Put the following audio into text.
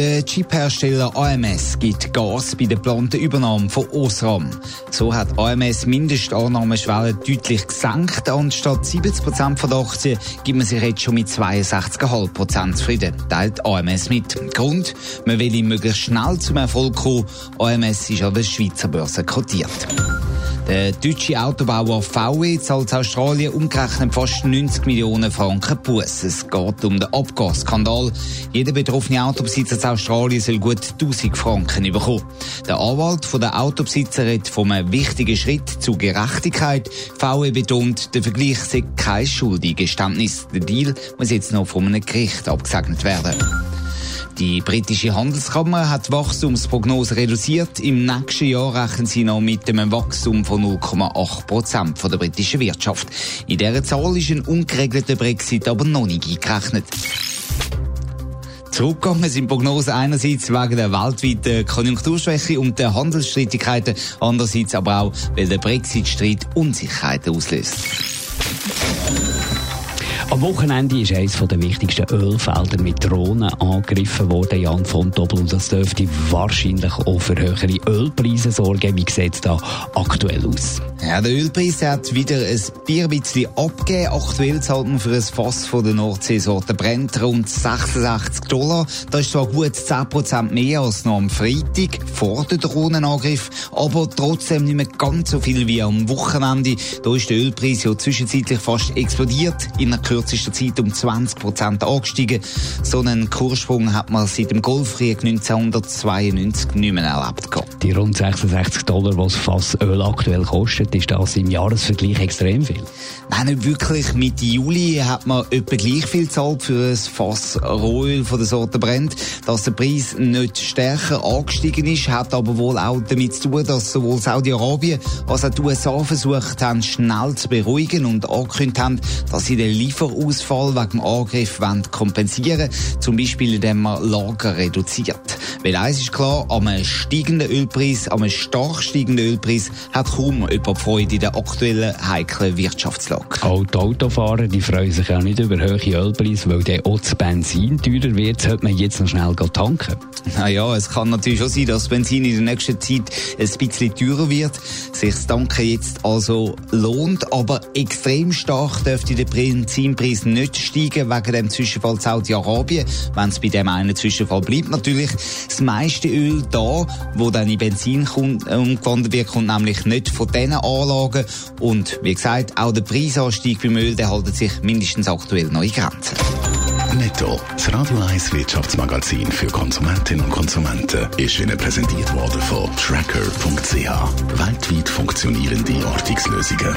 Der Chiphersteller AMS gibt Gas bei der geplanten Übernahme von Osram. So hat AMS Mindestannahmeschwelle deutlich gesenkt. Anstatt 70 Prozent von der Aktien gibt man sich jetzt schon mit 62,5 Prozent zufrieden, teilt AMS mit. Grund, man will möglichst schnell zum Erfolg kommen. AMS ist an der Schweizer Börse kotiert. Der deutsche Autobauer VW zahlt Australien umgerechnet fast 90 Millionen Franken Buß. Es geht um den Abgasskandal. Jeder betroffene Autobesitzer in Australien soll gut 1000 Franken bekommen. Der Anwalt der Autobesitzer redet von einem wichtigen Schritt zur Gerechtigkeit. VW betont, der Vergleich sei kein Schuldigeständnis. Der Deal muss jetzt noch von einem Gericht abgesegnet werden. Die britische Handelskammer hat die Wachstumsprognose reduziert. Im nächsten Jahr rechnen sie noch mit einem Wachstum von 0,8 Prozent der britischen Wirtschaft. In dieser Zahl ist ein ungeregelter Brexit aber noch nicht eingerechnet. Zurückgegangen sind Prognosen einerseits wegen der weltweiten Konjunkturschwäche und der Handelsstreitigkeiten, andererseits aber auch, weil der Brexit-Streit Unsicherheiten auslöst. Am Wochenende ist eines der wichtigsten Ölfelder mit Drohnen angegriffen worden, Jan von Doppel. Und das dürfte wahrscheinlich auch für höhere Ölpreise sorgen. Wie sieht es da aktuell aus? Ja, der Ölpreis hat wieder ein Bier ein bisschen abgegeben. Aktuell zahlt man für ein Fass von der Nordseesorte Brent rund 66 Dollar. Das ist zwar gut 10% mehr als noch am Freitag vor dem Drohnenangriff, aber trotzdem nicht mehr ganz so viel wie am Wochenende. Da ist der Ölpreis ja zwischenzeitlich fast explodiert. In einer kürzester Zeit um 20% angestiegen. So einen Kurssprung hat man seit dem Golfkrieg 1992 nicht mehr erlebt. Die rund 66 Dollar, was Fass Öl aktuell kostet, ist das im Jahresvergleich extrem viel? Nein, nicht wirklich. Mitte Juli hat man etwa gleich viel gezahlt für ein Fass Rohöl von der Sorte Brent. Dass der Preis nicht stärker angestiegen ist, hat aber wohl auch damit zu tun, dass sowohl Saudi-Arabien als auch die USA versucht haben, schnell zu beruhigen und angekündigt haben, dass sie den Lieferausfall wegen Angriff kompensieren wollen, zum Beispiel indem man Lager reduziert. Weil eins ist klar, am steigenden Ölpreis, am stark steigenden Ölpreis hat kaum jemand Freude in der aktuellen heiklen Wirtschaftslage. Auch die Autofahrer die freuen sich auch nicht über hohe Ölpreise, weil der auch das Benzin teurer wird, sollte man jetzt noch schnell tanken. Naja, es kann natürlich schon sein, dass das Benzin in der nächsten Zeit ein bisschen teurer wird, sich das Tanken jetzt also lohnt, aber extrem stark dürfte der Benzinpreis nicht steigen wegen dem Zwischenfall Saudi-Arabien, wenn es bei dem einen Zwischenfall bleibt. Natürlich, das meiste Öl da, wo dann in Benzin umgewandelt wird, kommt nämlich nicht von diesen Anlagen und wie gesagt, auch der Preis Preisanstieg beim Öl der hält sich mindestens aktuell noch in Grenzen. Netto, das Radio 1 Wirtschaftsmagazin für Konsumentinnen und Konsumenten, ist Ihnen präsentiert worden von Tracker.ch. Weltweit funktionierende Ortungslösungen.